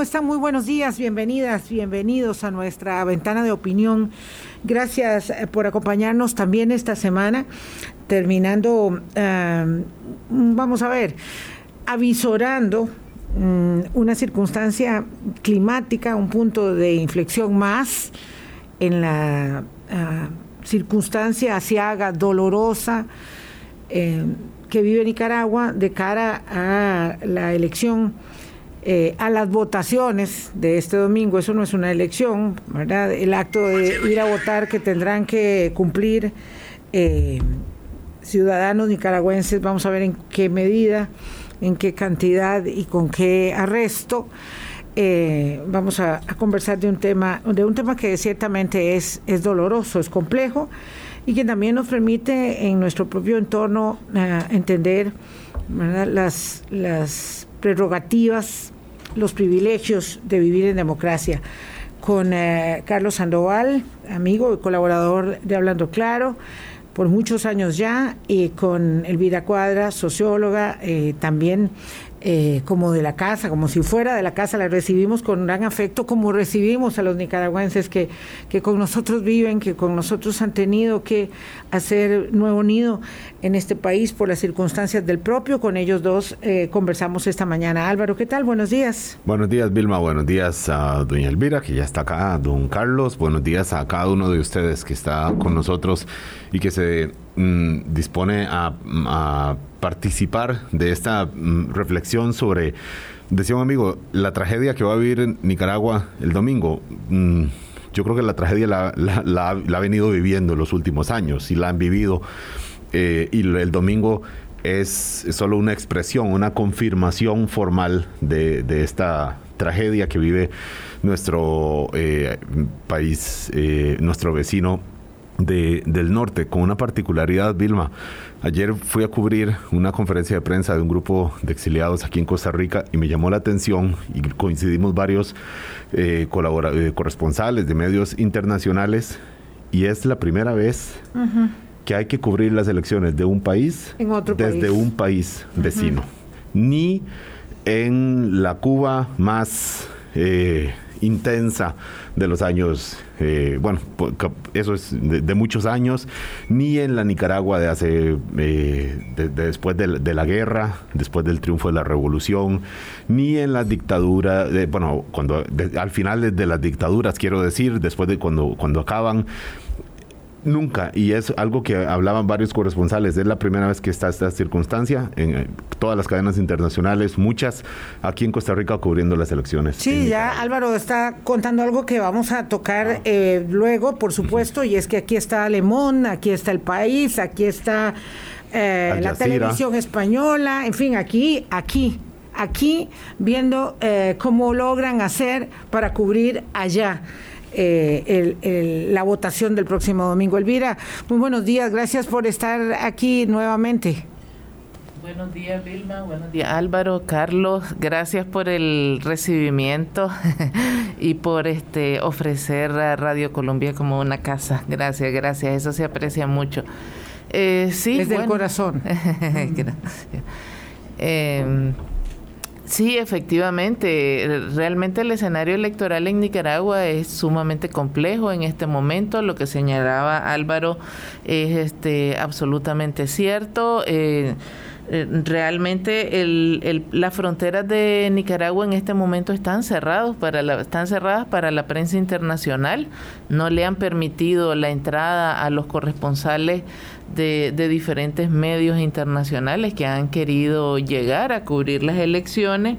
¿Cómo están? Muy buenos días, bienvenidas, bienvenidos a nuestra ventana de opinión. Gracias eh, por acompañarnos también esta semana, terminando, eh, vamos a ver, avisorando mm, una circunstancia climática, un punto de inflexión más en la ah, circunstancia asiaga, dolorosa, que vive Nicaragua de cara a la elección eh, a las votaciones de este domingo. Eso no es una elección, ¿verdad? El acto de ir a votar que tendrán que cumplir eh, ciudadanos nicaragüenses, vamos a ver en qué medida, en qué cantidad y con qué arresto. Eh, vamos a, conversar de un tema, de un tema que ciertamente es, es doloroso, es complejo y que también nos permite en nuestro propio entorno entender las, las prerrogativas, los privilegios de vivir en democracia. Con eh, Carlos Sandoval, amigo y colaborador de Hablando Claro, por muchos años ya, y con Elvira Cuadra, socióloga, eh, también eh, como de la casa, como si fuera de la casa, la recibimos con gran afecto, como recibimos a los nicaragüenses que, que con nosotros viven, que con nosotros han tenido que hacer nuevo nido en este país por las circunstancias del propio. Con ellos dos eh, conversamos esta mañana. Álvaro, ¿qué tal? Buenos días. Buenos días, Vilma. Buenos días a doña Elvira, que ya está acá, don Carlos. Buenos días a cada uno de ustedes que está con nosotros y que se mm, dispone a, participar de esta mm, reflexión sobre, decía un amigo, la tragedia que va a vivir en Nicaragua el domingo. Mm, yo creo que la tragedia la, la, ha venido viviendo en los últimos años y la han vivido. Eh, y el domingo es solo una expresión, una confirmación formal de, esta tragedia que vive nuestro eh, país, eh, nuestro vecino de, del norte, con una particularidad, Vilma. Ayer fui a cubrir una conferencia de prensa de un grupo de exiliados aquí en Costa Rica y me llamó la atención y coincidimos varios eh, eh corresponsales de medios internacionales y es la primera vez que hay que cubrir las elecciones de un país desde un país vecino. Ni en la Cuba más... Eh, intensa de los años, eh, bueno, eso es de, muchos años, ni en la Nicaragua de hace, eh, después de, la guerra, después del triunfo de la revolución, ni en la dictadura, bueno, cuando al final de las dictaduras, quiero decir, después de cuando, cuando acaban, Nunca, y es algo que hablaban varios corresponsales, es la primera vez que está esta circunstancia en eh, todas las cadenas internacionales, muchas aquí en Costa Rica cubriendo las elecciones. Sí, ya Álvaro está contando algo que vamos a tocar ah. eh, luego, por supuesto, y es que aquí está Alemón, aquí está el país, aquí está eh, la televisión española, en fin, aquí, aquí, aquí viendo cómo logran hacer para cubrir allá. Eh, la votación del próximo domingo. Elvira, muy buenos días, gracias por estar aquí nuevamente. Buenos días Vilma, buenos días Álvaro, Carlos, gracias por el recibimiento y por este ofrecer a Radio Colombia como una casa. Gracias, gracias, eso se aprecia mucho. Eh, sí, desde el corazón. gracias. Eh, Sí, efectivamente. Realmente el escenario electoral en Nicaragua es sumamente complejo en este momento. Lo que señalaba Álvaro es este, absolutamente cierto. Eh, eh, realmente el, las fronteras de Nicaragua en este momento están cerradas para la, están cerradas para la prensa internacional. No le han permitido la entrada a los corresponsales de, diferentes medios internacionales que han querido llegar a cubrir las elecciones.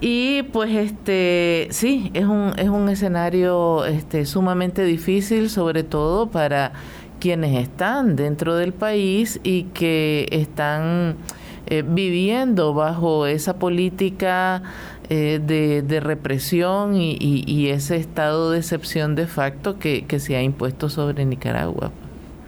Y pues este sí, es un, es un escenario este, sumamente difícil, sobre todo para quienes están dentro del país y que están eh, viviendo bajo esa política eh, de, represión y, ese estado de excepción de facto que, se ha impuesto sobre Nicaragua.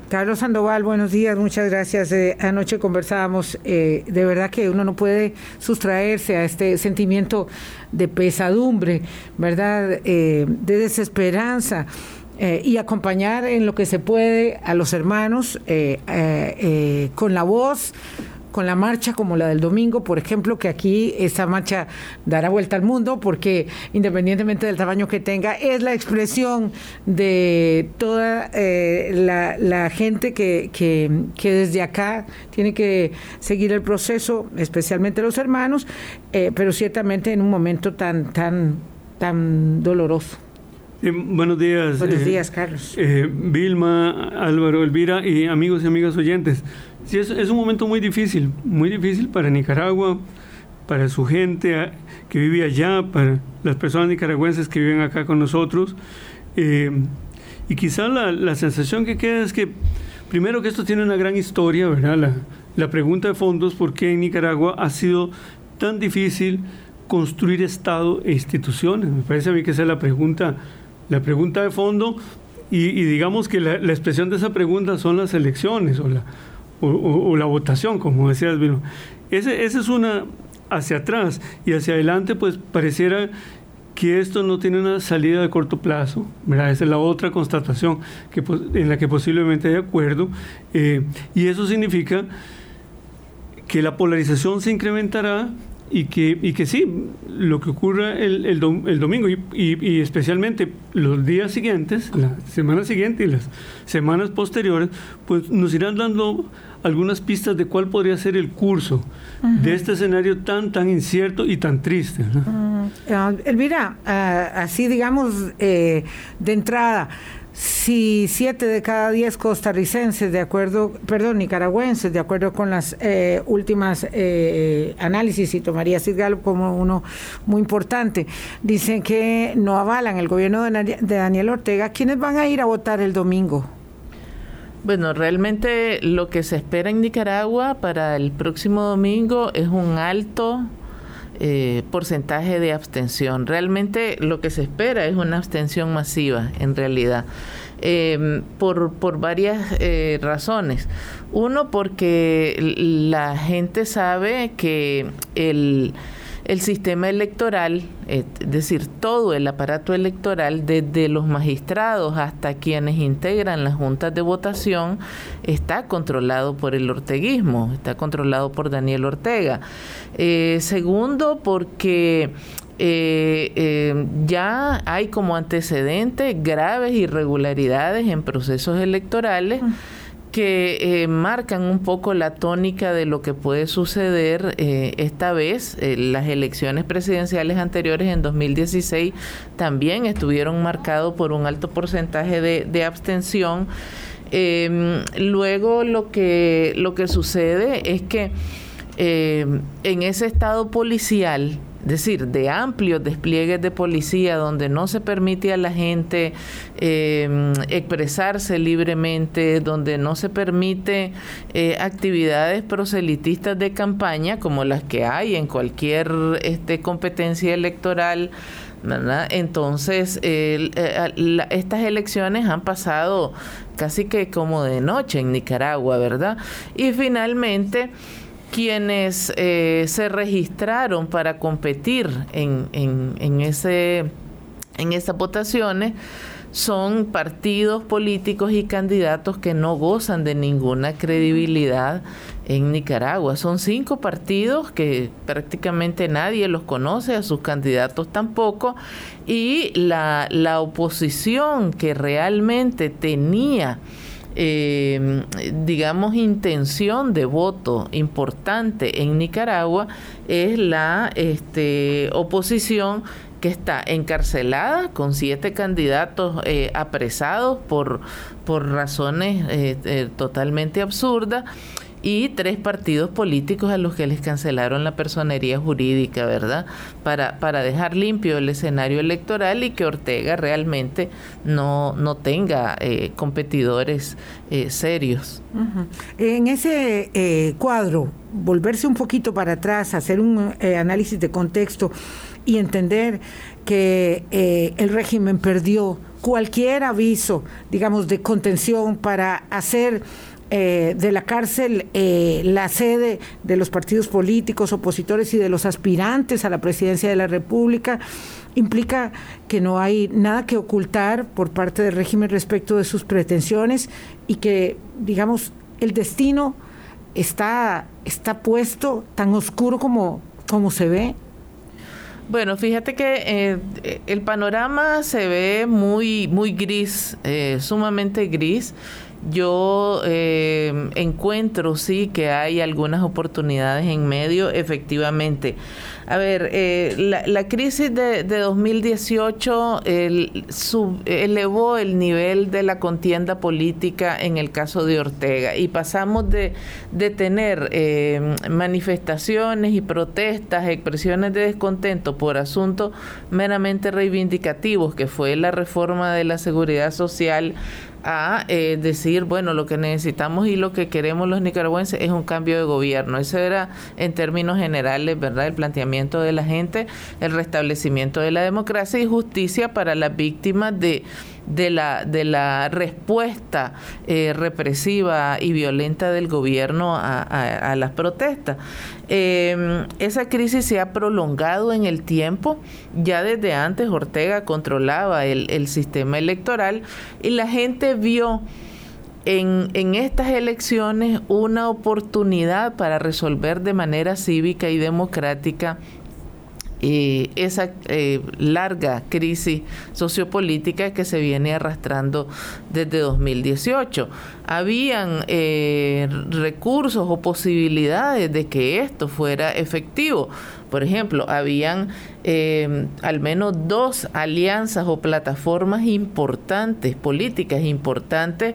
Carlos Sandoval, buenos días, muchas gracias. Eh, anoche conversábamos, de verdad que uno no puede sustraerse a este sentimiento de pesadumbre, ¿verdad? de desesperanza. Eh, y acompañar en lo que se puede a los hermanos eh, eh, con la voz, con la marcha como la del domingo, por ejemplo, que aquí esa marcha dará vuelta al mundo porque independientemente del tamaño que tenga, es la expresión de toda eh, la, gente que, que, desde acá tiene que seguir el proceso, especialmente los hermanos, eh, pero ciertamente en un momento tan, tan, tan doloroso. buenos días. Buenos días, Carlos. Vilma, Álvaro, Elvira y amigos y amigas oyentes. Sí, es, es, un momento muy difícil, muy difícil para Nicaragua, para su gente que vive allá, para las personas nicaragüenses que viven acá con nosotros. Eh, y quizá la, la, sensación que queda es que, primero que esto tiene una gran historia, ¿verdad? La, la pregunta de fondos, ¿por qué en Nicaragua ha sido tan difícil construir Estado e instituciones? Me parece a mí que esa es la pregunta, la pregunta de fondo. Y, y digamos que la, la, expresión de esa pregunta son las elecciones o la, o, la votación, como decías, Ese, esa es una hacia atrás y hacia adelante, pues pareciera que esto no tiene una salida de corto plazo, ¿verdad? Esa es la otra constatación que, en la que posiblemente hay acuerdo, eh, y eso significa que la polarización se incrementará y que, y que sí, lo que ocurra el, el, domingo y, y, especialmente los días siguientes, la semana siguiente y las semanas posteriores, pues nos irán dando algunas pistas de cuál podría ser el curso de este escenario tan, tan incierto y tan triste. Elvira, ah, así digamos eh, de entrada, si siete de cada diez costarricenses, de acuerdo, perdón, nicaragüenses, de acuerdo con las eh, últimas eh, análisis, y tomaría Sidgal como uno muy importante, dicen que no avalan el gobierno de, de Daniel Ortega, ¿quiénes van a ir a votar el domingo? Bueno, realmente lo que se espera en Nicaragua para el próximo domingo es un alto eh, porcentaje de abstención. Realmente lo que se espera es una abstención masiva, en realidad, em, por, por varias eh, razones. Uno, porque la gente sabe que el el sistema electoral, es decir, todo el aparato electoral, desde los magistrados hasta quienes integran las juntas de votación, está controlado por el orteguismo, está controlado por Daniel Ortega. Eh, segundo, porque eh, eh, ya hay como antecedentes graves irregularidades en procesos electorales. Mm que eh, marcan un poco la tónica de lo que puede suceder eh, esta vez. Eh, las elecciones presidenciales anteriores en 2016 también estuvieron marcados por un alto porcentaje de, de abstención. Em, luego lo que, lo que sucede es que en ese estado policial, es decir, de amplios despliegues de policía donde no se permite a la gente eh, expresarse libremente, donde no se permite eh, actividades proselitistas de campaña como las que hay en cualquier este, competencia electoral. Entonces, eh, estas elecciones han pasado casi que como de noche en Nicaragua, ¿verdad? Y finalmente, quienes eh, se registraron para competir en, en, en, ese, en esas votaciones son partidos políticos y candidatos que no gozan de ninguna credibilidad en Nicaragua. Son cinco partidos que prácticamente nadie los conoce, a sus candidatos tampoco, y la, la oposición que realmente tenía eh, digamos, intención de voto importante en Nicaragua es la este, oposición que está encarcelada con siete candidatos eh, apresados por, por razones eh, eh, totalmente absurdas y tres partidos políticos a los que les cancelaron la personería jurídica, ¿verdad? Para, para dejar limpio el escenario electoral y que Ortega realmente no, no tenga eh, competidores eh, serios. En ese eh, cuadro, volverse un poquito para atrás, hacer un análisis de contexto y entender que el régimen perdió cualquier aviso, digamos, de contención para hacer eh, de la cárcel eh, la sede de los partidos políticos opositores y de los aspirantes a la presidencia de la República implica que no hay nada que ocultar por parte del régimen respecto de sus pretensiones y que, digamos, el destino está está puesto tan oscuro como, como se ve? Bueno, fíjate que eh, el panorama se ve muy, muy gris, sumamente gris. Yo eh, encuentro, sí, que hay algunas oportunidades en medio, efectivamente. A ver, eh, la, crisis de, 2018 elevó el nivel de la contienda política en el caso de Ortega y pasamos de, tener eh, manifestaciones y protestas, expresiones de descontento por asuntos meramente reivindicativos, que fue la reforma de la seguridad social, a eh, decir, bueno, lo que necesitamos y lo que queremos los nicaragüenses es un cambio de gobierno. Eso era, en términos generales, ¿verdad?, el planteamiento de la gente, el restablecimiento de la democracia y justicia para las víctimas de de la, de la respuesta eh, represiva y violenta del gobierno a, las protestas. Em, esa crisis se ha prolongado en el tiempo. Ya desde antes Ortega controlaba el, el sistema electoral y la gente vio en, en, estas elecciones una oportunidad para resolver de manera cívica y democrática eh, esa eh, larga crisis sociopolítica que se viene arrastrando desde 2018. Habían eh, recursos o posibilidades de que esto fuera efectivo. Por ejemplo, habían al menos dos alianzas o plataformas importantes, políticas importantes,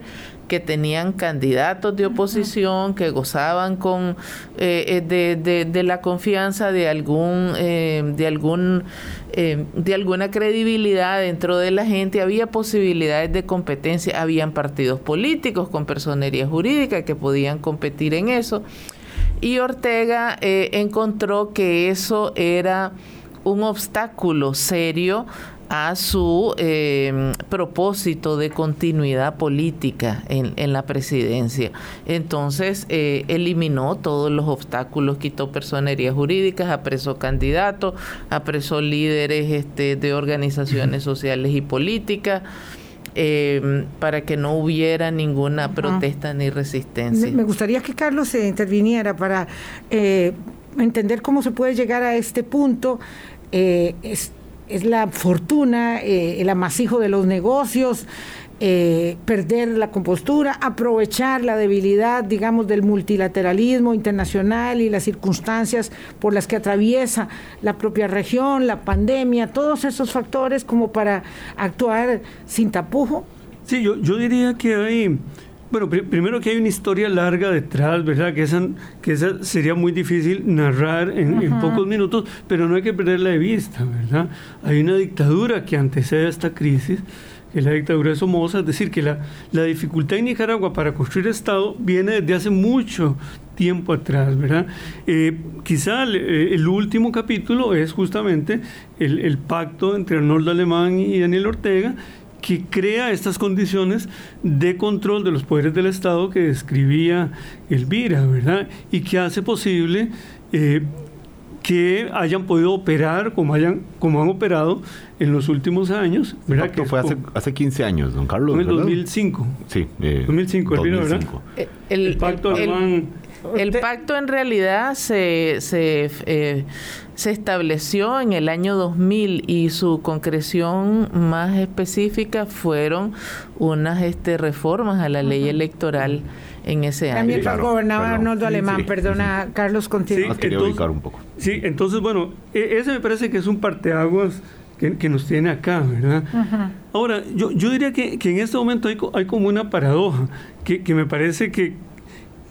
que tenían candidatos de oposición, que gozaban con eh, eh, de, la confianza de algún eh, de algún de alguna credibilidad dentro de la gente, había posibilidades de competencia, habían partidos políticos con personería jurídica que podían competir en eso. Y Ortega encontró que eso era un obstáculo serio a su em, propósito de continuidad política en, en la presidencia. Entonces, eh, eliminó todos los obstáculos, quitó personerías jurídicas, apresó candidatos, apresó líderes este, de organizaciones sociales y políticas. Em, para que no hubiera ninguna protesta ni resistencia. Me gustaría que Carlos se interviniera para eh, entender cómo se puede llegar a este punto. Eh, es la fortuna, eh, el amasijo de los negocios, eh, perder la compostura, aprovechar la debilidad, digamos, del multilateralismo internacional y las circunstancias por las que atraviesa la propia región, la pandemia, todos esos factores como para actuar sin tapujo. Sí, yo, yo diría que hay bueno, primero que hay una historia larga detrás, ¿verdad? Que esa, que esa sería muy difícil narrar en, pocos minutos, pero no hay que perderla de vista, ¿verdad? Hay una dictadura que antecede a esta crisis, que es la dictadura de Somoza, es decir, que la, la dificultad en Nicaragua para construir Estado viene desde hace mucho tiempo atrás, ¿verdad? Eh, quizá eh, el, último capítulo es justamente el, el pacto entre Arnoldo Alemán y Daniel Ortega, que crea estas condiciones de control de los poderes del Estado que describía Elvira, ¿verdad? Y que hace posible eh, que hayan podido operar como, hayan, como han operado en los últimos años. ¿verdad? Que fue hace, hace 15 años, don Carlos. En el 2005. Sí. Eh, 2005, 2005. ¿verdad? El, el pacto alemán el pacto en realidad se, se, eh, se, estableció en el año 2000 y su concreción más específica fueron unas este, reformas a la ley electoral en ese año. También gobernaba Arnoldo Alemán, perdona, Carlos, continúa. Sí, entonces, un poco. Sí, entonces, bueno, e, ese me parece que es un parteaguas que, nos tiene acá, ¿verdad? Ahora, yo, yo diría que, que, en este momento hay, hay como una paradoja, que, que me parece que,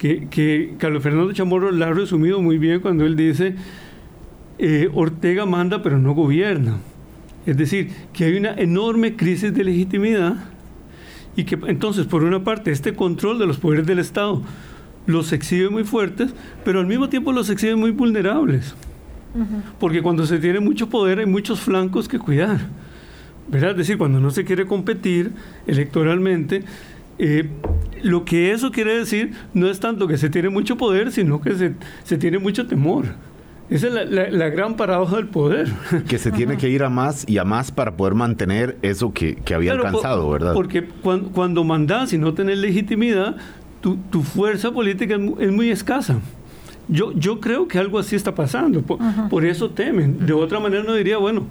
que, Carlos Fernando Chamorro la ha resumido muy bien cuando él dice, eh, Ortega manda pero no gobierna. Es decir, que hay una enorme crisis de legitimidad y que entonces, por una parte, este control de los poderes del Estado los exhibe muy fuertes, pero al mismo tiempo los exhibe muy vulnerables. Porque cuando se tiene mucho poder hay muchos flancos que cuidar. ¿verdad? Es decir, cuando no se quiere competir electoralmente, eh, lo que eso quiere decir no es tanto que se tiene mucho poder, sino que se, se tiene mucho temor. Esa es la, gran paradoja del poder. Que se tiene que ir a más y a más para poder mantener eso que, había alcanzado, ¿verdad? Porque cuando, cuando mandás y no tenés legitimidad, tu, tu fuerza política es, muy escasa. Yo, yo creo que algo así está pasando, por, eso temen. De otra manera no diría, bueno,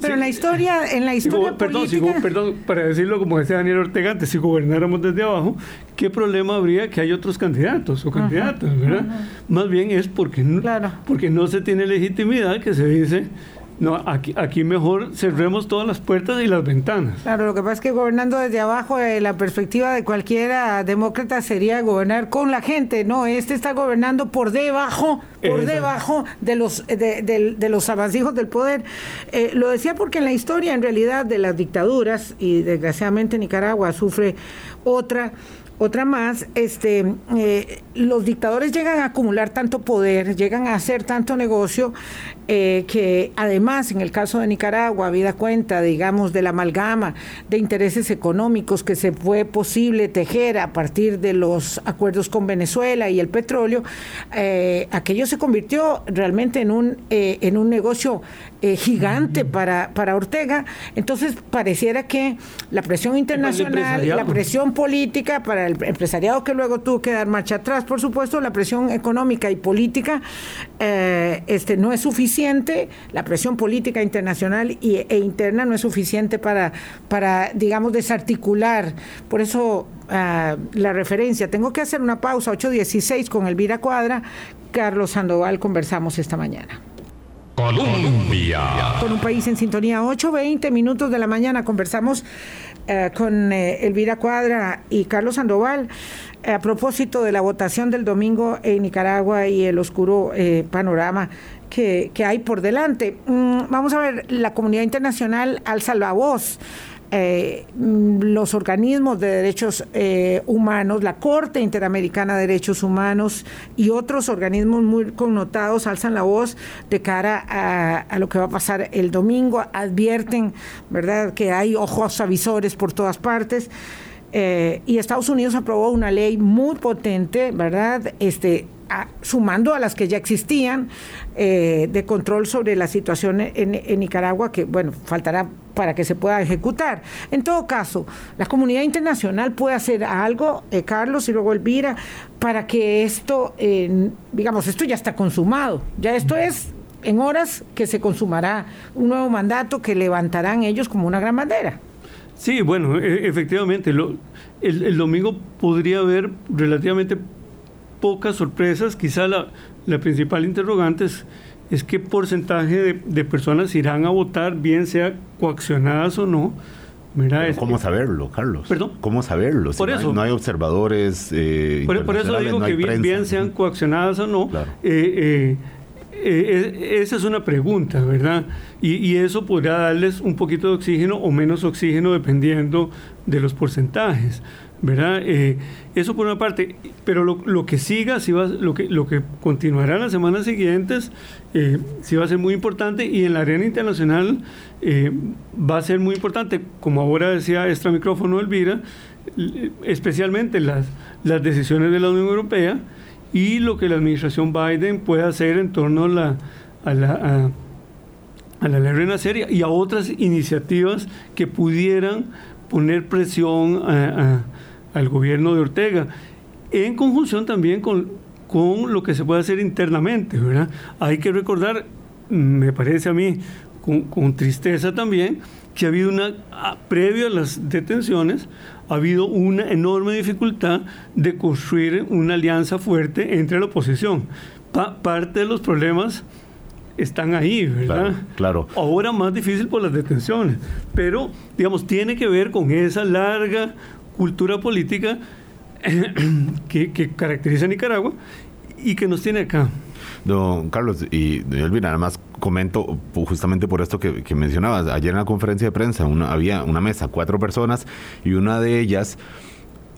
pero en la historia, en la historia perdón, perdón, para decirlo como decía Daniel Ortega antes, si gobernáramos desde abajo, ¿qué problema habría que hay otros candidatos o candidatas, verdad? Más bien es porque porque no se tiene legitimidad que se dice no, aquí, aquí mejor cerremos todas las puertas y las ventanas. Claro, lo que pasa es que gobernando desde abajo, eh, la perspectiva de cualquiera demócrata sería gobernar con la gente. No, este está gobernando por debajo, por debajo de los, de, de, los avancijos del poder. Eh, lo decía porque en la historia, en realidad, de las dictaduras, y desgraciadamente Nicaragua sufre otra, otra más, este, eh, los dictadores llegan a acumular tanto poder, llegan a hacer tanto negocio, eh, que además en el caso de Nicaragua, habida cuenta, digamos, de la amalgama de intereses económicos que se fue posible tejer a partir de los acuerdos con Venezuela y el petróleo, eh, aquello se convirtió realmente en un, en un negocio gigante para, para Ortega. Entonces pareciera que la presión internacional, la presión política para el empresariado que luego tuvo que dar marcha atrás, por supuesto, la presión económica y política eh, este, no es suficiente, la presión política internacional y, e interna no es suficiente para, para digamos, desarticular. Por eso ah, la referencia. Tengo que hacer una pausa, 8.16 con Elvira Cuadra. Carlos Sandoval, conversamos esta mañana. Colombia. Con un país en sintonía, 8.20 minutos de la mañana, conversamos eh, con eh, Elvira Cuadra y Carlos Sandoval eh, a propósito de la votación del domingo en Nicaragua y el oscuro panorama que, hay por delante. Mm, vamos a ver, la comunidad internacional alza la voz eh, los organismos de derechos eh, humanos, la Corte Interamericana de Derechos Humanos y otros organismos muy connotados alzan la voz de cara a, lo que va a pasar el domingo, advierten, ¿verdad?, que hay ojos avisores por todas partes. Eh, y Estados Unidos aprobó una ley muy potente, ¿verdad? Este, sumando a las que ya existían, eh, de control sobre la situación en, Nicaragua, que, bueno, faltará para que se pueda ejecutar. En todo caso, la comunidad internacional puede hacer algo, eh, Carlos y luego Elvira, para que esto, digamos, esto ya está consumado, ya esto es en horas que se consumará un nuevo mandato que levantarán ellos como una gran bandera. Sí, bueno, e, efectivamente, el, el, domingo podría haber relativamente pocas sorpresas. Quizá la, la principal interrogante es, es qué porcentaje de, personas irán a votar, bien sea coaccionadas o no. ¿Cómo saberlo, Carlos? ¿Perdón? ¿Cómo saberlo? por eso, no, hay, observadores. Eh, por, eso digo que bien, sean coaccionadas o no. Eh, eh, esa es una pregunta, ¿verdad? Y, y, eso podrá darles un poquito de oxígeno o menos oxígeno dependiendo de los porcentajes. ¿Verdad? Eh, eso por una parte, pero lo, que siga, si va, lo, que, lo que continuará las semanas siguientes, eh, sí va a ser muy importante y en la arena internacional eh, va a ser muy importante, como ahora decía extra micrófono Elvira, especialmente las, las decisiones de la Unión Europea y lo que la administración Biden puede hacer en torno a la, a la, a, la ley Renacer y a otras iniciativas que pudieran poner presión a al gobierno de Ortega, en conjunción también con, con lo que se puede hacer internamente, ¿verdad? Hay que recordar, me parece a mí, con, tristeza también, que ha habido una, previo a las detenciones, ha habido una enorme dificultad de construir una alianza fuerte entre la oposición. parte de los problemas están ahí, ¿verdad? claro, Ahora más difícil por las detenciones, pero, digamos, tiene que ver con esa larga cultura política que, caracteriza a Nicaragua y que nos tiene acá. Don Carlos y Elvira, nada más comento justamente por esto que, mencionabas. Ayer en la conferencia de prensa había una mesa, cuatro personas, y una de ellas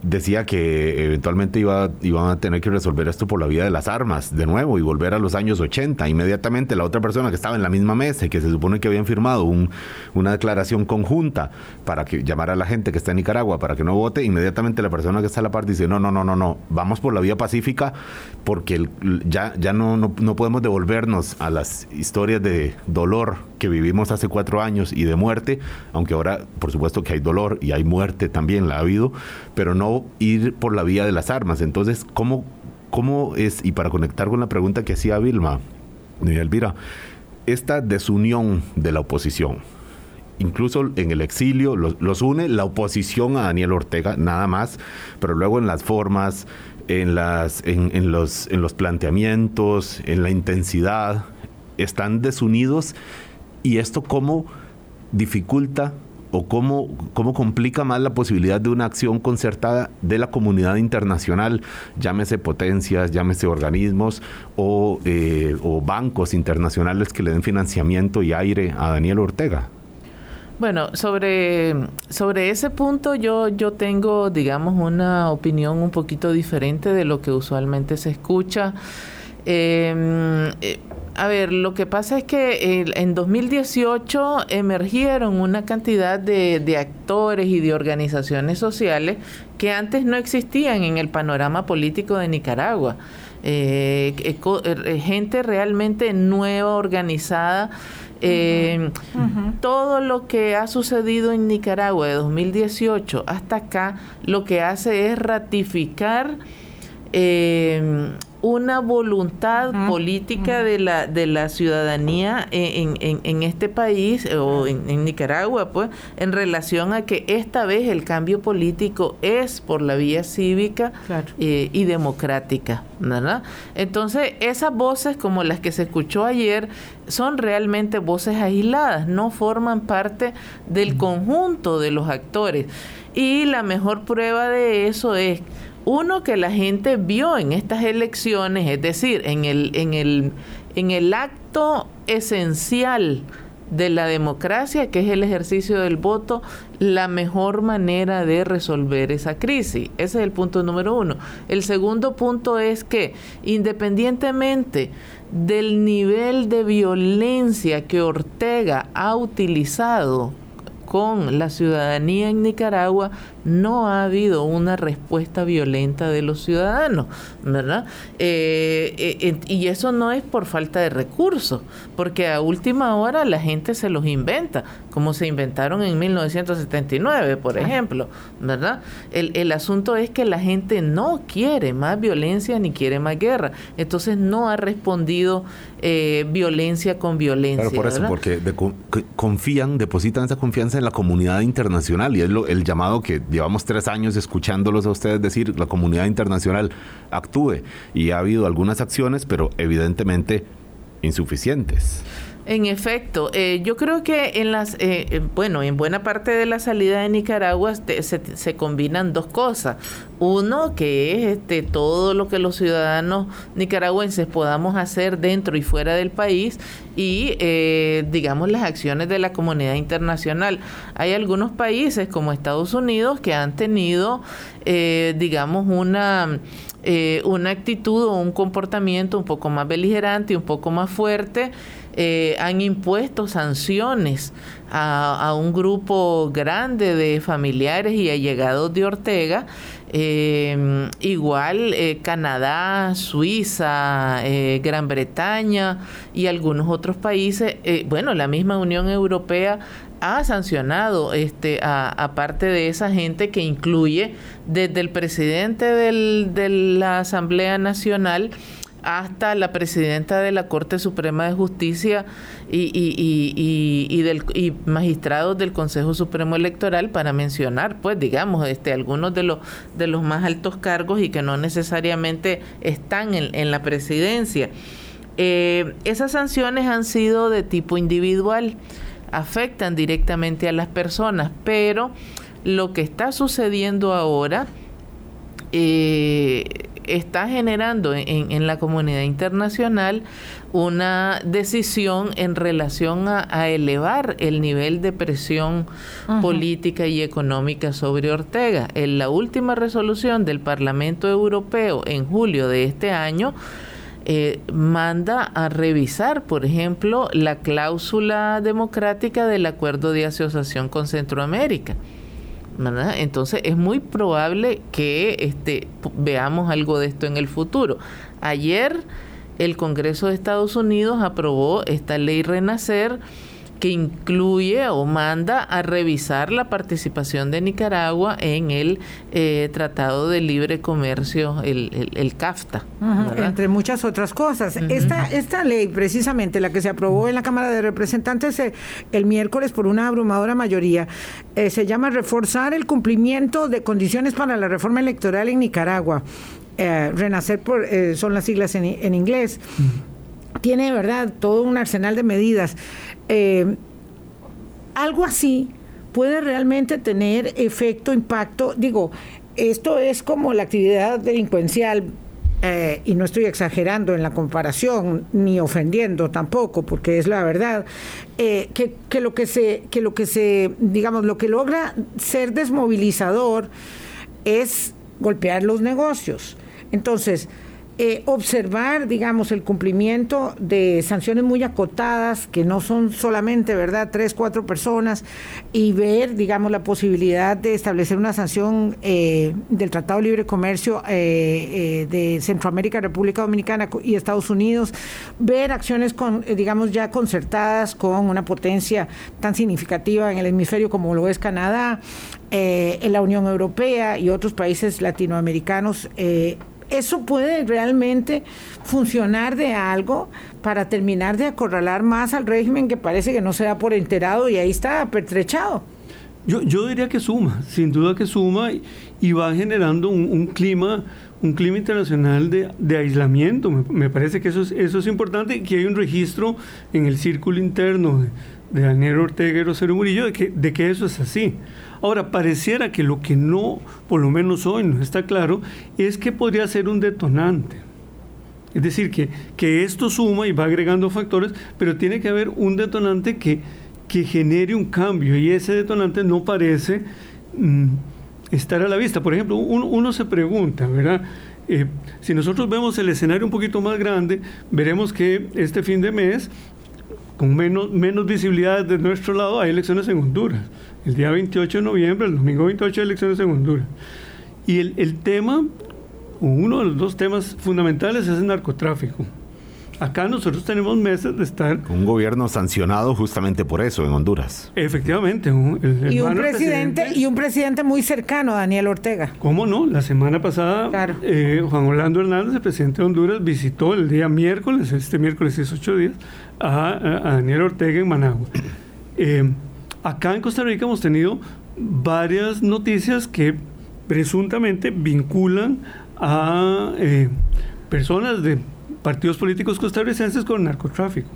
decía que eventualmente iba, iban a tener que resolver esto por la vía de las armas de nuevo y volver a los años 80. Inmediatamente la otra persona que estaba en la misma mesa y que se supone que habían firmado un, una declaración conjunta para que llamara a la gente que está en Nicaragua para que no vote, inmediatamente la persona que está a la parte dice, no, no, no, no, no, vamos por la vía pacífica porque ya, ya no, no, no podemos devolvernos a las historias de dolor que vivimos hace cuatro años y de muerte, aunque ahora por supuesto que hay dolor y hay muerte también, la ha habido, pero no ir por la vía de las armas. Entonces, ¿cómo ¿cómo es, y para conectar con la pregunta que hacía Vilma, Elvira, esta desunión de la oposición, incluso en el exilio, los, une la oposición a Daniel Ortega, nada más, pero luego en las formas, en, las, en, los, en los planteamientos, en la intensidad, están desunidos y esto cómo dificulta o cómo, cómo complica más la posibilidad de una acción concertada de la comunidad internacional, llámese potencias, llámese organismos o, eh, o bancos internacionales que le den financiamiento y aire a Daniel Ortega. Bueno, sobre, sobre ese punto yo, yo tengo, digamos, una opinión un poquito diferente de lo que usualmente se escucha. Em, eh, a ver, lo que pasa es que en 2018 emergieron una cantidad de, actores y de organizaciones sociales que antes no existían en el panorama político de Nicaragua. Eh, eh, gente realmente nueva, organizada. Eh, todo lo que ha sucedido en Nicaragua de 2018 hasta acá, lo que hace es ratificar una voluntad política de la de la ciudadanía en, en, este país o en, Nicaragua pues en relación a que esta vez el cambio político es por la vía cívica eh, y democrática ¿verdad? entonces esas voces como las que se escuchó ayer son realmente voces aisladas no forman parte del conjunto de los actores. Y la mejor prueba de eso es uno que la gente vio en estas elecciones, es decir, en el, en el, en el acto esencial de la democracia, que es el ejercicio del voto, la mejor manera de resolver esa crisis. Ese es el punto número uno. El segundo punto es que, independientemente del nivel de violencia que Ortega ha utilizado con la ciudadanía en Nicaragua, no ha habido una respuesta violenta de los ciudadanos, ¿verdad? Eh, eh, y eso no es por falta de recursos, porque a última hora la gente se los inventa, como se inventaron en 1979, por ejemplo, ¿verdad? El, el asunto es que la gente no quiere más violencia ni quiere más guerra, entonces no ha respondido eh, violencia con violencia. Claro, por eso, porque confían, depositan esa confianza en la comunidad internacional y es lo, el llamado que llevamos tres años escuchándolos a ustedes decir, la comunidad internacional actúe. Y ha habido algunas acciones, pero evidentemente insuficientes. En efecto, eh, yo creo que en las, eh, eh, bueno, en buena parte de la salida de Nicaragua se, combinan dos cosas. Uno, que es este, todo lo que los ciudadanos nicaragüenses podamos hacer dentro y fuera del país y, digamos, las acciones de la comunidad internacional. Hay algunos países como Estados Unidos que han tenido, digamos, una... una actitud o un comportamiento un poco más beligerante, un poco más fuerte eh, han impuesto sanciones a, un grupo grande de familiares y allegados de Ortega. Eh, igual eh, Canadá, Suiza, Gran Bretaña y algunos otros países, bueno, la misma Unión Europea ha sancionado este a, parte de esa gente que incluye desde el presidente de la Asamblea Nacional hasta la presidenta de la Corte Suprema de Justicia y, y, y, del, y magistrados del Consejo Supremo Electoral para mencionar, pues digamos, este, algunos de los, de los más altos cargos y que no necesariamente están en, la presidencia. Eh, esas sanciones han sido de tipo individual, afectan directamente a las personas, pero lo que está sucediendo ahora eh, está generando en, la comunidad internacional una decisión en relación a, elevar el nivel de presión política y económica sobre Ortega. En la última resolución del Parlamento Europeo en julio de este año, eh, manda a revisar, por ejemplo, la cláusula democrática del acuerdo de asociación con Centroamérica. Entonces es muy probable que este, veamos algo de esto en el futuro. Ayer el Congreso de Estados Unidos aprobó esta ley Renacer que incluye o manda a revisar la participación de Nicaragua en el eh, Tratado de Libre Comercio, el, el, CAFTA. entre muchas otras cosas. esta, esta ley, precisamente la que se aprobó en la Cámara de Representantes eh, el miércoles por una abrumadora mayoría, eh, se llama Reforzar el cumplimiento de condiciones para la reforma electoral en Nicaragua. renacer por, son las siglas en, en inglés. Tiene, ¿verdad?, todo un arsenal de medidas. Eh, algo así puede realmente tener efecto, impacto. Digo, esto es como la actividad delincuencial. Eh, y no estoy exagerando en la comparación ni ofendiendo tampoco porque es la verdad eh, que, que, lo que se que lo que se digamos lo que logra ser desmovilizador es golpear los negocios entonces eh, observar, digamos, el cumplimiento de sanciones muy acotadas, que no son solamente, ¿verdad?, tres, cuatro personas, y ver, digamos, la posibilidad de establecer una sanción eh, del Tratado de Libre Comercio eh, de Centroamérica, República Dominicana y Estados Unidos, ver acciones, con, digamos, ya concertadas con una potencia tan significativa en el hemisferio como lo es Canadá, en la Unión Europea y otros países latinoamericanos eso puede realmente funcionar de algo para terminar de acorralar más al régimen que parece que no se da por enterado y ahí está pertrechado. Yo, yo diría que suma, sin duda que suma y, va generando un, clima un clima internacional de, aislamiento. Me, parece que eso es, eso es importante, que hay un registro en el círculo interno Daniel Ortega y Rosario Murillo de que, de que eso es así. Ahora, pareciera que lo que no, por lo menos hoy no está claro, es que podría ser un detonante. Es decir, que, que esto suma y va agregando factores, pero tiene que haber un detonante que, que genere un cambio y ese detonante no parece mm, estar a la vista. Por ejemplo, uno, se pregunta, ¿verdad? Eh, si nosotros vemos el escenario un poquito más grande, veremos que este fin de mes, con menos, menos visibilidad de nuestro lado, hay elecciones en Honduras el día 28 de noviembre, el domingo 28 de elecciones en Honduras. Y el, el tema, uno de los dos temas fundamentales es el narcotráfico. Acá nosotros tenemos meses de estar... Un gobierno sancionado justamente por eso en Honduras. Efectivamente. y, un presidente, y un presidente muy cercano, Daniel Ortega. ¿Cómo no? La semana pasada, eh, Juan Orlando Hernández, el presidente de Honduras, visitó el día miércoles, este miércoles es ocho días, a, a, Daniel Ortega en Managua. Eh, Acá en Costa Rica hemos tenido varias noticias que presuntamente vinculan a eh, personas de partidos políticos costarricenses con narcotráfico.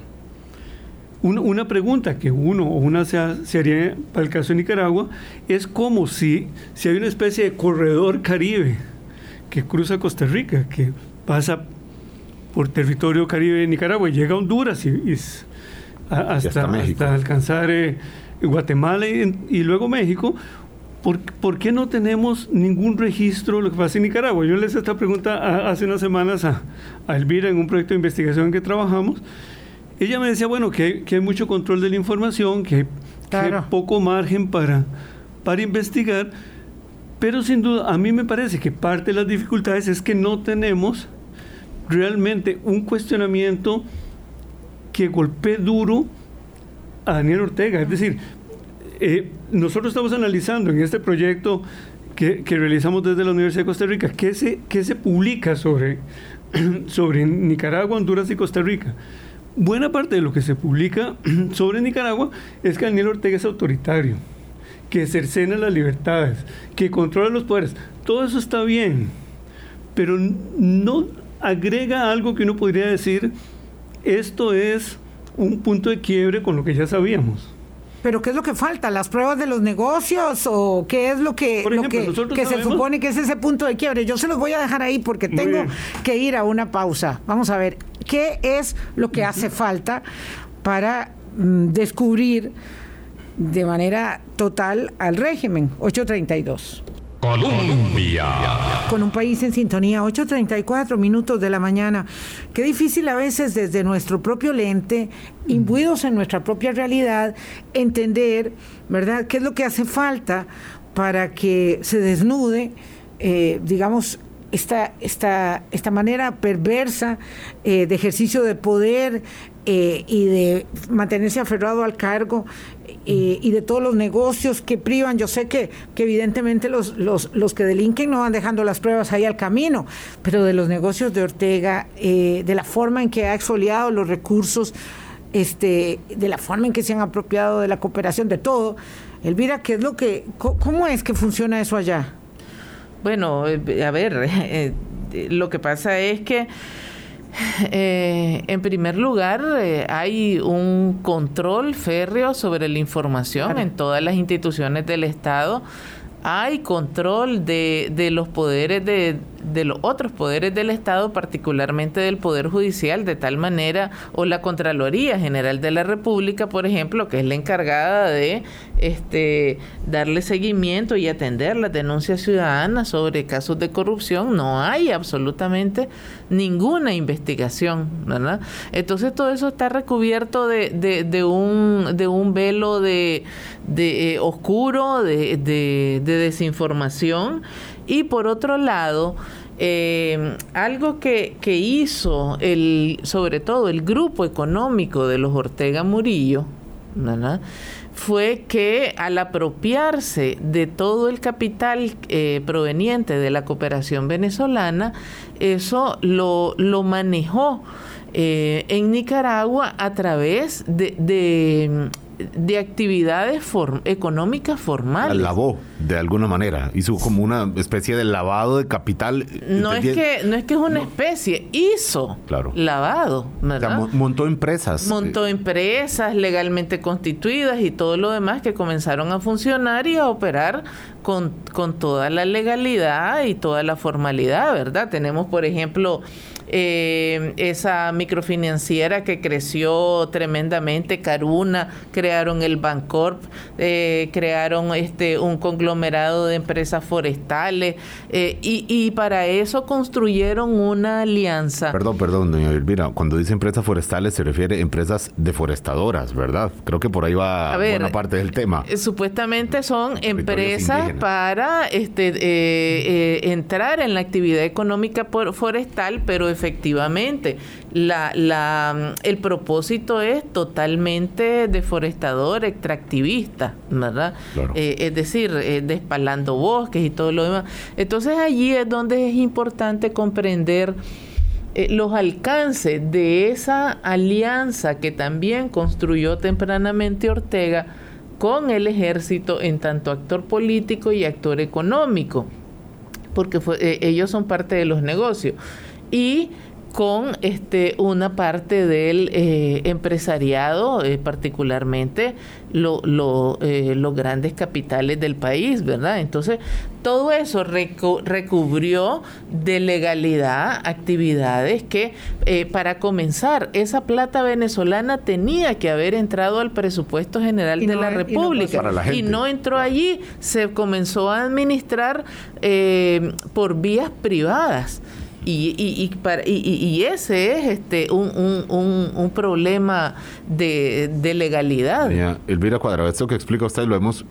Una, pregunta que uno o una se, haría para el caso de Nicaragua es como si, si hay una especie de corredor caribe que cruza Costa Rica, que pasa por territorio caribe de Nicaragua y llega a Honduras y, hasta, hasta, alcanzar eh, Guatemala y, luego México, ¿por, qué no tenemos ningún registro de lo que pasa en Nicaragua? Yo le hice esta pregunta hace unas semanas a, Elvira en un proyecto de investigación en que trabajamos. Ella me decía, bueno, que, hay mucho control de la información, que hay, poco margen para, para investigar, pero sin duda a mí me parece que parte de las dificultades es que no tenemos realmente un cuestionamiento que golpee duro a Daniel Ortega. Es decir, eh, nosotros estamos analizando en este proyecto que, realizamos desde la Universidad de Costa Rica, ¿qué se, qué se publica sobre, sobre Nicaragua, Honduras y Costa Rica? Buena parte de lo que se publica sobre Nicaragua es que Daniel Ortega es autoritario, que cercena las libertades, que controla los poderes. Todo eso está bien, pero no agrega algo que uno podría decir, esto es un punto de quiebre con lo que ya sabíamos. ¿Pero qué es lo que falta? ¿Las pruebas de los negocios? ¿O qué es lo que, que, se supone que es ese punto de quiebre? Yo se los voy a dejar ahí porque tengo que ir a una pausa. Vamos a ver, ¿qué es lo que hace falta para mm, descubrir de manera total al régimen? 832. Colombia. Con un país en sintonía, 8.34 minutos de la mañana. Qué difícil a veces desde nuestro propio lente, imbuidos en nuestra propia realidad, entender, ¿verdad?, qué es lo que hace falta para que se desnude, eh, digamos, esta, esta, esta manera perversa eh, de ejercicio de poder eh, y de mantenerse aferrado al cargo eh, y de todos los negocios que privan. Yo sé que, que evidentemente los, los, los, que delinquen no van dejando las pruebas ahí al camino, pero de los negocios de Ortega, eh, de la forma en que ha exfoliado los recursos, este, de la forma en que se han apropiado de la cooperación, de todo. Elvira, ¿qué es lo que, cómo es que funciona eso allá? Bueno, a ver, lo que pasa es que eh, en primer lugar, eh, hay un control férreo sobre la información en todas las instituciones del Estado. Hay control de, de los poderes de, de los otros poderes del Estado, particularmente del Poder Judicial, de tal manera, o la Contraloría General de la República, por ejemplo, que es la encargada de este, darle seguimiento y atender las denuncias ciudadanas sobre casos de corrupción, no hay absolutamente ninguna investigación, ¿verdad? Entonces todo eso está recubierto de, de, un, de un velo de, de eh, oscuro, de, de desinformación y por otro lado, eh, algo que, que, hizo el, sobre todo el grupo económico de los Ortega Murillo, fue que al apropiarse de todo el capital eh, proveniente de la cooperación venezolana, eso lo, lo manejó eh, en Nicaragua a través de, de actividades económicas formales. Lavó de alguna manera, hizo como una especie de lavado de capital. No es que no es que es una especie, hizo claro. lavado, montó empresas. Montó empresas legalmente constituidas y todo lo demás que comenzaron a funcionar y a operar con, con toda la legalidad y toda la formalidad, ¿verdad? Tenemos, por ejemplo, eh, esa microfinanciera que creció tremendamente, Caruna, crearon el Bancorp, eh, crearon este un conglomerado de empresas forestales eh, y, y, para eso construyeron una alianza. Perdón, perdón, doña Elvira, cuando dice empresas forestales se refiere a empresas deforestadoras, ¿verdad? Creo que por ahí va buena parte del tema. Eh, supuestamente son empresas para este entrar en la actividad económica forestal, pero efectivamente la, la, el propósito es totalmente deforestador, extractivista, ¿verdad? Eh, es decir, eh, despalando bosques y todo lo demás. Entonces allí es donde es importante comprender eh, los alcances de esa alianza que también construyó tempranamente Ortega con el ejército en tanto actor político y actor económico, porque ellos son parte de los negocios. Y con este, una parte del eh, empresariado, eh, particularmente lo, eh, los grandes capitales del país, ¿verdad? Entonces, todo eso recubrió de legalidad actividades que, para comenzar, esa plata venezolana tenía que haber entrado al presupuesto general de la República y no, entró allí, se comenzó a administrar por vías privadas. Y, y, y, y, ese es este un, un, un, problema de, de legalidad. Mira, Elvira Cuadrado, esto que explica usted lo hemos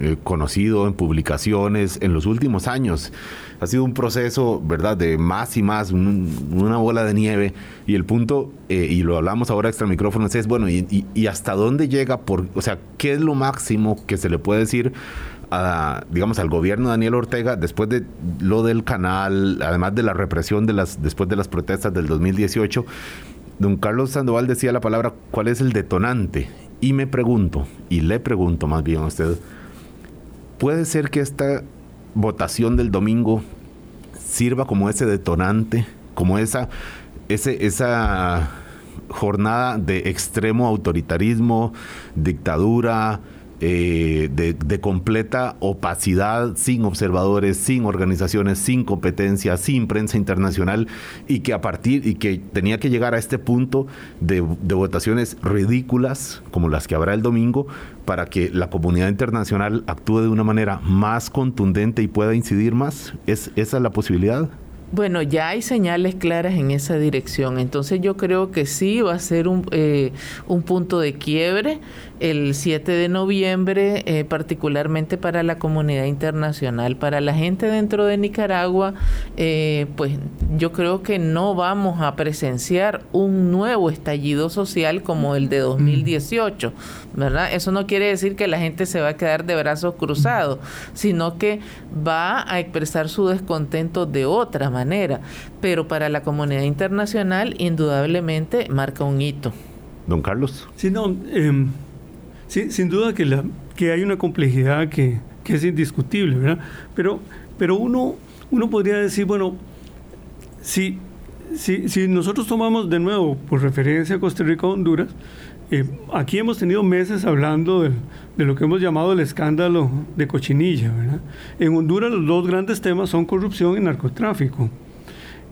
eh, conocido en publicaciones en los últimos años. Ha sido un proceso, ¿verdad?, de más y más, una bola de nieve. Y el punto, eh, y lo hablamos ahora extra micrófonos, es, bueno, y, y hasta dónde llega, por, o sea, ¿qué es lo máximo que se le puede decir digamos, al gobierno de Daniel Ortega después de lo del canal, además de la represión de las, después de las protestas del 2018, don Carlos Sandoval decía la palabra, ¿cuál es el detonante? Y me pregunto, y le pregunto más bien a usted, ¿puede ser que esta votación del domingo sirva como ese detonante, como esa, ese, esa jornada de extremo autoritarismo, dictadura, eh, de, completa opacidad, sin observadores, sin organizaciones, sin competencia, sin prensa internacional y que a partir y que tenía que llegar a este punto de, votaciones ridículas como las que habrá el domingo para que la comunidad internacional actúe de una manera más contundente y pueda incidir más. ¿Es, ¿Esa es la posibilidad? Bueno, ya hay señales claras en esa dirección, entonces yo creo que sí va a ser un, eh, un punto de quiebre el 7 de noviembre, eh, particularmente para la comunidad internacional. Para la gente dentro de Nicaragua, eh, pues yo creo que no vamos a presenciar un nuevo estallido social como el de 2018, ¿verdad? Eso no quiere decir que la gente se va a quedar de brazos cruzados, sino que va a expresar su descontento de otra manera. Pero para la comunidad internacional, indudablemente, marca un hito. Don Carlos. Sí, no. Eh Sin duda que, la, que hay una complejidad que, que es indiscutible, ¿verdad? Pero, pero uno, uno podría decir, bueno, si, si, si nosotros tomamos de nuevo por referencia a Costa Rica Honduras, eh, aquí hemos tenido meses hablando de, de, lo que hemos llamado el escándalo de cochinilla. ¿verdad? En Honduras los dos grandes temas son corrupción y narcotráfico.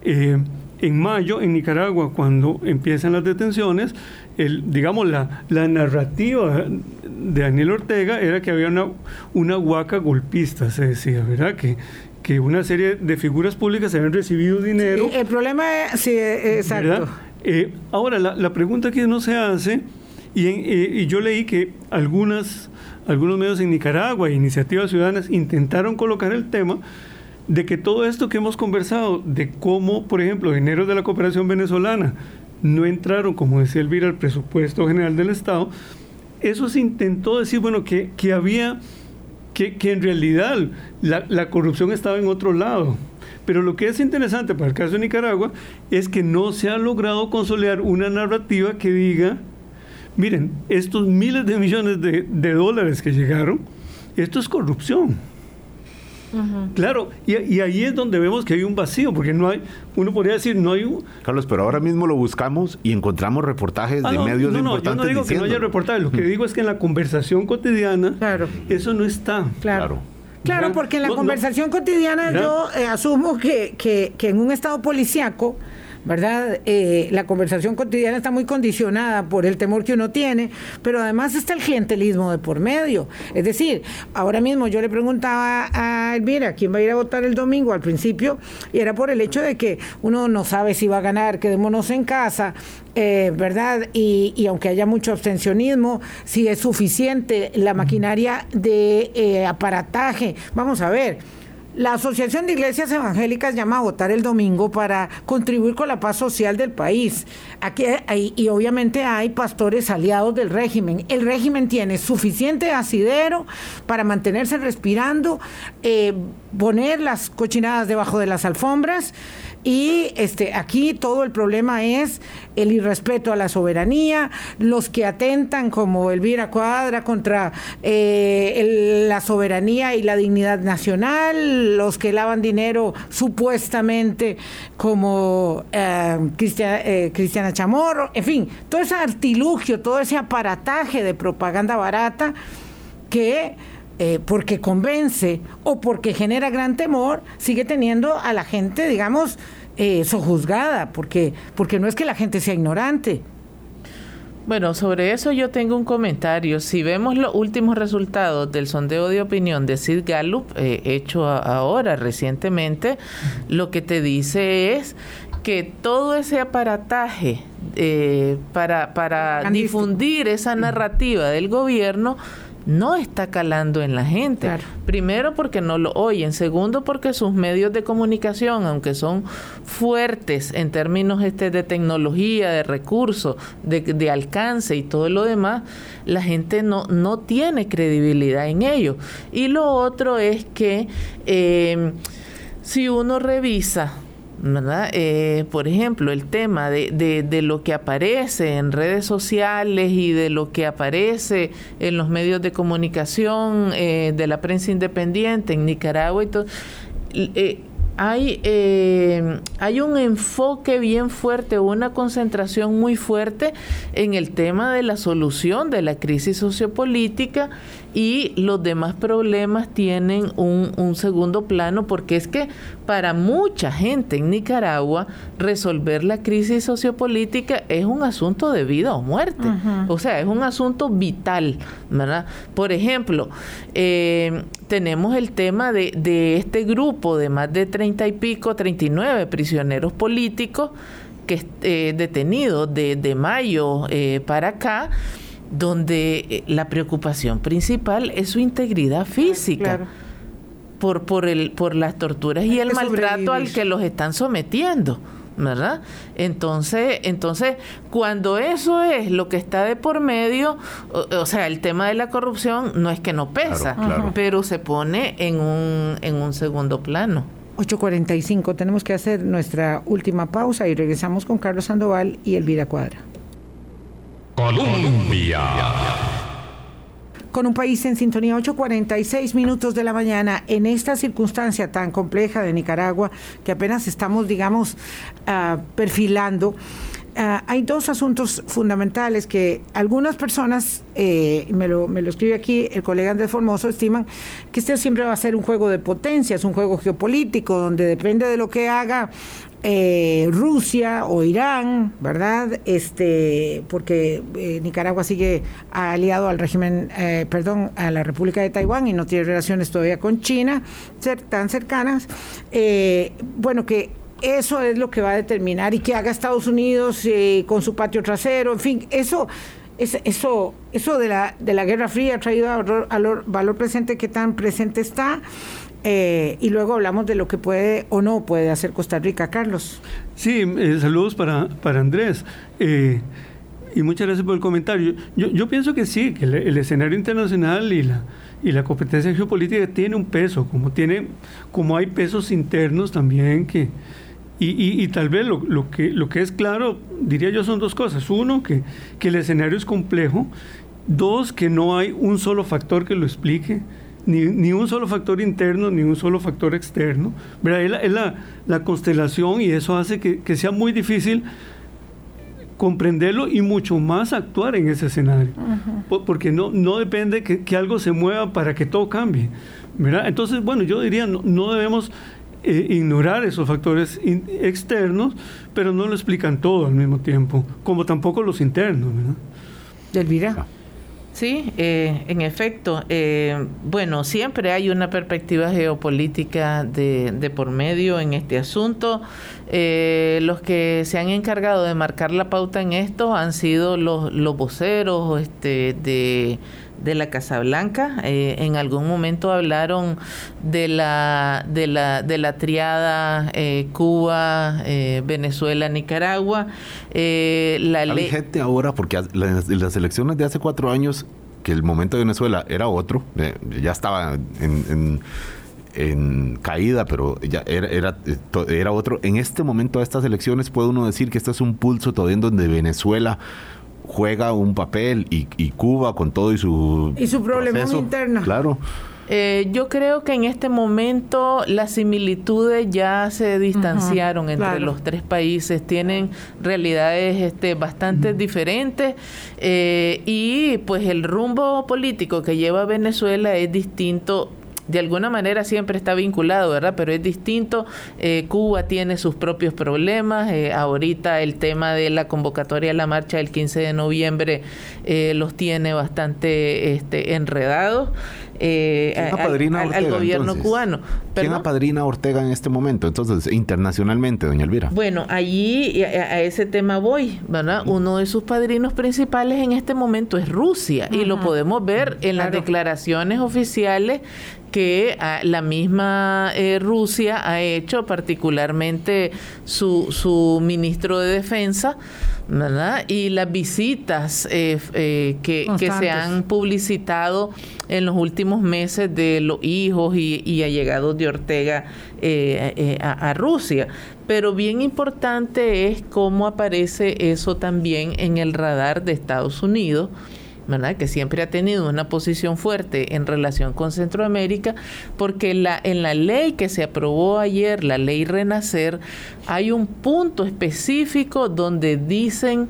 Eh, en mayo, en Nicaragua, cuando empiezan las detenciones, el, digamos, la, la, narrativa de Daniel Ortega era que había una, una huaca golpista, se decía, ¿verdad? Que, que una serie de figuras públicas habían recibido dinero. Sí, el problema es, sí, exacto. Eh, ahora, la, la, pregunta que no se hace, y, en, eh, y yo leí que algunas, algunos medios en Nicaragua, iniciativas ciudadanas, intentaron colocar el tema de que todo esto que hemos conversado, de cómo, por ejemplo, dinero de la cooperación venezolana no entraron, como decía Elvira, al presupuesto general del Estado, eso se intentó decir, bueno, que, que había, que, que, en realidad la, la corrupción estaba en otro lado. Pero lo que es interesante para el caso de Nicaragua es que no se ha logrado consolidar una narrativa que diga, miren, estos miles de millones de, de dólares que llegaron, esto es corrupción. Claro, y, y, ahí es donde vemos que hay un vacío, porque no hay, uno podría decir, no hay un... Carlos, pero ahora mismo lo buscamos y encontramos reportajes ah, de no, medios no, no, importantes yo no digo diciendo. que no haya reportajes, lo que digo es que en la conversación cotidiana claro. eso no está. Claro. Claro, porque en la conversación cotidiana yo eh, asumo que, que, que en un estado policíaco ¿verdad? Eh, la conversación cotidiana está muy condicionada por el temor que uno tiene, pero además está el clientelismo de por medio. Es decir, ahora mismo yo le preguntaba a Elvira quién va a ir a votar el domingo al principio, y era por el hecho de que uno no sabe si va a ganar, quedémonos en casa, eh, ¿verdad? Y, y, aunque haya mucho abstencionismo, si es suficiente la maquinaria de eh, aparataje. Vamos a ver. La Asociación de Iglesias Evangélicas llama a votar el domingo para contribuir con la paz social del país. Aquí y obviamente hay pastores aliados del régimen. El régimen tiene suficiente asidero para mantenerse respirando, eh, poner las cochinadas debajo de las alfombras. Y este, aquí todo el problema es el irrespeto a la soberanía, los que atentan como Elvira Cuadra contra eh, la soberanía y la dignidad nacional, los que lavan dinero supuestamente como eh, Cristiana, eh, Cristiana Chamorro, en fin, todo ese artilugio, todo ese aparataje de propaganda barata que eh, porque convence o porque genera gran temor, sigue teniendo a la gente, digamos, eh, sojuzgada, porque, porque no es que la gente sea ignorante. Bueno, sobre eso yo tengo un comentario. Si vemos los últimos resultados del sondeo de opinión de Sid Gallup, eh, hecho a, ahora recientemente, lo que te dice es que todo ese aparataje eh, para, para difundir esa narrativa del gobierno no está calando en la gente. Claro. Primero porque no lo oyen, segundo porque sus medios de comunicación, aunque son fuertes en términos este de tecnología, de recursos, de, de alcance y todo lo demás, la gente no, no tiene credibilidad en ellos. Y lo otro es que eh, si uno revisa ¿verdad? Eh, por ejemplo, el tema de, de, de, lo que aparece en redes sociales y de lo que aparece en los medios de comunicación, eh, de la prensa independiente en Nicaragua y todo. Eh, hay, eh, hay un enfoque bien fuerte, una concentración muy fuerte en el tema de la solución de la crisis sociopolítica y los demás problemas tienen un, un, segundo plano porque es que para mucha gente en Nicaragua resolver la crisis sociopolítica es un asunto de vida o muerte, o sea, es un asunto vital, ¿verdad? Por ejemplo, eh, tenemos el tema de, de este grupo de más de treinta y pico, 39 prisioneros políticos que eh, detenidos de, de mayo eh, para acá, donde eh, la preocupación principal es su integridad física. Por, por, el, por las torturas y el maltrato al que los están sometiendo. ¿verdad? Entonces, entonces, cuando eso es lo que está de por medio, o, sea, el tema de la corrupción no es que no pesa, pero se pone en un, en un segundo plano. 8.45, tenemos que hacer nuestra última pausa y regresamos con Carlos Sandoval y Elvira Cuadra. Colombia. Con un país en sintonía, 8.46 minutos de la mañana, en esta circunstancia tan compleja de Nicaragua, que apenas estamos, digamos, uh, perfilando, Ah, hay dos asuntos fundamentales que algunas personas, eh, me, lo, me lo escribe aquí el colega Andrés Formoso, estiman que este siempre va a ser un juego de potencias, un juego geopolítico, donde depende de lo que haga eh, Rusia o Irán, ¿verdad? Este, porque eh, Nicaragua sigue aliado al régimen, perdón, a la República de Taiwán y no tiene relaciones todavía con China tan cercanas. bueno, que eso es lo que va a determinar y que haga Estados Unidos eh, con su patio trasero, en fin, eso, es, eso, eso de la, de la Guerra Fría ha traído al valor presente que tan presente está. Eh, y luego hablamos de lo que puede o no puede hacer Costa Rica, Carlos. Sí, eh, saludos para, para Andrés. y muchas gracias por el comentario. Yo, yo pienso que sí, que el, escenario internacional y la, y la competencia geopolítica tiene un peso, como, tiene, como hay pesos internos también que, y, tal vez lo, lo, que, lo que es claro, diría yo, son dos cosas. Uno, que, que el escenario es complejo. Dos, que no hay un solo factor que lo explique. Ni, ni, un solo factor interno, ni un solo factor externo. Es, la, la, constelación y eso hace que, que, sea muy difícil comprenderlo y mucho más actuar en ese escenario. Porque no, no depende que, que, algo se mueva para que todo cambie. ¿verdad? Entonces, bueno, yo diría, no, no debemos eh, ignorar esos factores externos, pero no lo explican todo al mismo tiempo, como tampoco los internos. ¿verdad? Elvira. Sí, eh, en efecto. Eh, bueno, siempre hay una perspectiva geopolítica de, de por medio en este asunto. los que se han encargado de marcar la pauta en esto han sido los, los voceros este, de de la Casa Blanca. Eh, en algún momento hablaron de la, de la, de la triada eh, Cuba, eh, Venezuela, Nicaragua. la Hay gente ahora, porque las, elecciones de hace cuatro años, que el momento de Venezuela era otro, ya estaba en, en caída, pero ya era, era, era, otro. En este momento de estas elecciones puede uno decir que este es un pulso todavía en donde Venezuela juega un papel y, Cuba con todo y su... Y su problema interno. Claro. Eh, yo creo que en este momento las similitudes ya se distanciaron entre los tres países, tienen realidades este, bastante diferentes eh, y pues el rumbo político que lleva Venezuela es distinto de alguna manera siempre está vinculado, ¿verdad? Pero es distinto. Eh, Cuba tiene sus propios problemas. Eh, ahorita el tema de la convocatoria a la marcha del 15 de noviembre eh, los tiene bastante este, enredados. Eh, al, gobierno cubano. ¿Quién apadrina a Ortega en este momento? Entonces, internacionalmente, doña Elvira. Bueno, allí a, ese tema voy, ¿verdad? Uno de sus padrinos principales en este momento es Rusia y lo podemos ver en las declaraciones oficiales que ah, la misma eh, Rusia ha hecho, particularmente su, su ministro de Defensa, ¿verdad? Y las visitas eh, eh, que, que, se han publicitado en los últimos meses de los hijos y, y allegados de Ortega a, a Rusia. Pero bien importante es cómo aparece eso también en el radar de Estados Unidos que siempre ha tenido una posición fuerte en relación con Centroamérica, porque la, en la ley que se aprobó ayer, la ley Renacer, hay un punto específico donde dicen,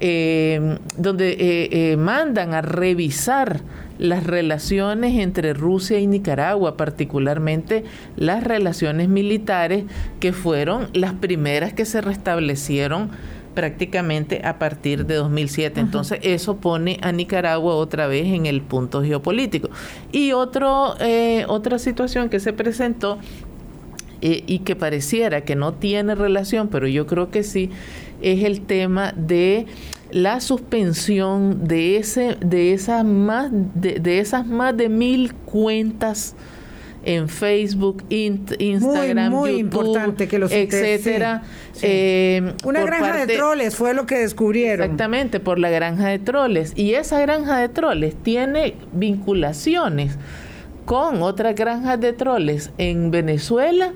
eh, donde eh, eh, mandan a revisar las relaciones entre Rusia y Nicaragua, particularmente las relaciones militares que fueron las primeras que se restablecieron prácticamente a partir de 2007. Entonces eso pone a Nicaragua otra vez en el punto geopolítico. Y otro, eh, otra situación que se presentó eh, y que pareciera que no tiene relación, pero yo creo que sí, es el tema de la suspensión de ese de esas más de, de esas más de mil cuentas en Facebook, Instagram, muy, muy importante que los etcétera. Eh, Una granja de troles fue lo que descubrieron. Exactamente, por la granja de troles. Y esa granja de troles tiene vinculaciones con otras granjas de troles en Venezuela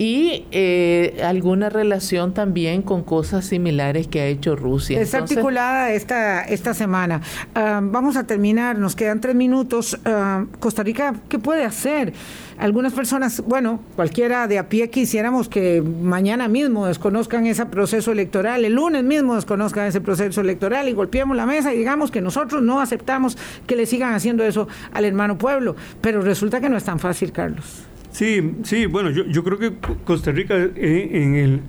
y eh, alguna relación también con cosas similares que ha hecho Rusia. Está articulada esta, esta semana. Ah, vamos a terminar, nos quedan tres minutos. Ah, Costa Rica, ¿qué puede hacer? Algunas personas, bueno, cualquiera de a pie quisiéramos que mañana mismo desconozcan ese proceso electoral, el lunes mismo desconozcan ese proceso electoral y golpeemos la mesa y digamos que nosotros no aceptamos que le sigan haciendo eso al hermano pueblo. Pero resulta que no es tan fácil, Carlos. Sí, sí, bueno, yo, yo creo que Costa Rica eh, en, el,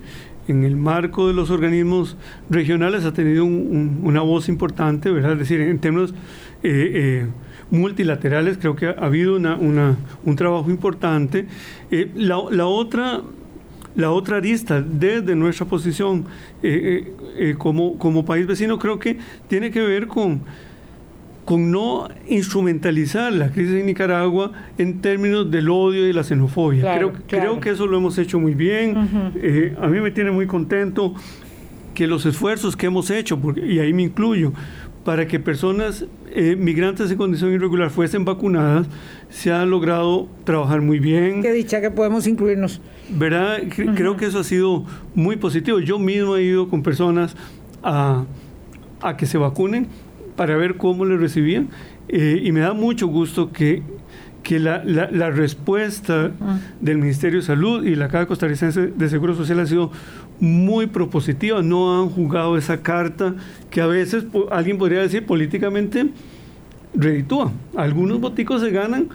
en el marco de los organismos regionales ha tenido una voz importante, ¿verdad? Es decir, en términos eh, eh, multilaterales creo que ha habido una, una un trabajo importante. la, la, otra... La otra arista desde nuestra posición como, como país vecino creo que tiene que ver con, con no instrumentalizar la crisis en Nicaragua en términos del odio y la xenofobia. creo, creo que eso lo hemos hecho muy bien. Eh, a mí me tiene muy contento que los esfuerzos que hemos hecho, y ahí me incluyo, para que personas eh, migrantes en condición irregular fuesen vacunadas, se ha logrado trabajar muy bien. Qué dicha que podemos incluirnos. ¿Verdad? Creo que eso ha sido muy positivo. Yo mismo he ido con personas a, a que se vacunen para ver cómo le recibían. Eh, y me da mucho gusto que, que la, la, respuesta del Ministerio de Salud y la Caja Costarricense de Seguro Social ha sido muy propositiva. No han jugado esa carta que a veces alguien podría decir políticamente reditúa. Algunos boticos se ganan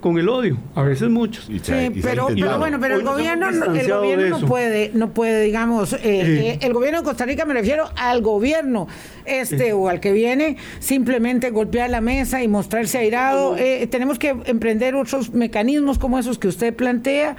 con el odio, a veces muchos. Sí, pero, bueno, pero el gobierno, el gobierno no puede, no puede, digamos, eh, eh, el gobierno de Costa Rica me refiero al gobierno este o al que viene, simplemente golpear la mesa y mostrarse airado. Eh, tenemos que emprender otros mecanismos como esos que usted plantea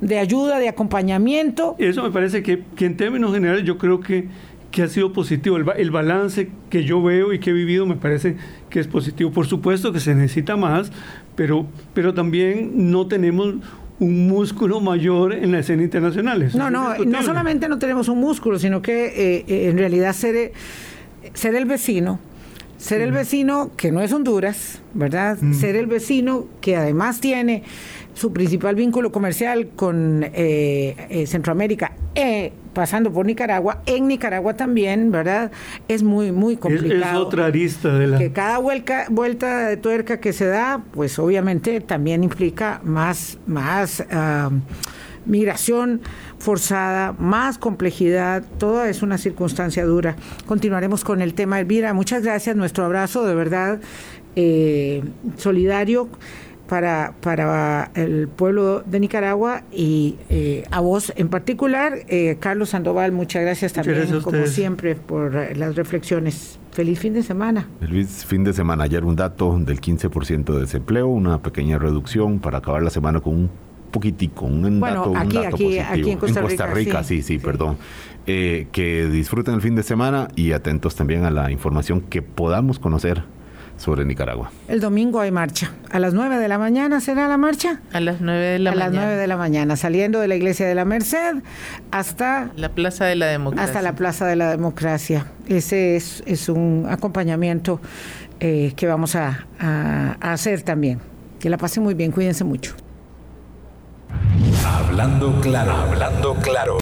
de ayuda, de acompañamiento. Eso me parece que, que en términos generales yo creo que que ha sido positivo. El, el, balance que yo veo y que he vivido me parece que es positivo. Por supuesto que se necesita más, pero, pero también no tenemos un músculo mayor en la escena internacional. no, no, no solamente no tenemos un músculo, sino que eh, eh, en realidad ser, ser el vecino, ser el vecino que no es Honduras, ¿verdad? Ser el vecino que además tiene su principal vínculo comercial con eh, eh, Centroamérica, eh, pasando por Nicaragua, en Nicaragua también, ¿verdad? Es muy, muy complicado. Es, otra arista de la... Que cada vuelta, vuelta de tuerca que se da, pues obviamente también implica más, más migración forzada, más complejidad, toda es una circunstancia dura. Continuaremos con el tema, Elvira. Muchas gracias, nuestro abrazo de verdad solidario para, para el pueblo de Nicaragua y eh, a vos en particular. Eh, Carlos Sandoval, muchas gracias también, como siempre, por las reflexiones. Feliz fin de semana. Feliz fin de semana. Ayer un dato del 15% de desempleo, una pequeña reducción para acabar la semana con un poquitico, un dato, aquí, un dato aquí, positivo. Aquí en Costa, Rica, sí, sí, perdón. Eh, que disfruten el fin de semana y atentos también a la información que podamos conocer sobre Nicaragua. El domingo hay marcha. ¿A las 9 de la mañana será la marcha? A las 9 de la mañana. A las 9 de la mañana, saliendo de la Iglesia de la Merced hasta... La Plaza de la Democracia. Hasta la Plaza de la Democracia. Ese es, es un acompañamiento eh, que vamos a, a, a hacer también. Que la pasen muy bien, cuídense mucho. Hablando claro, hablando claro.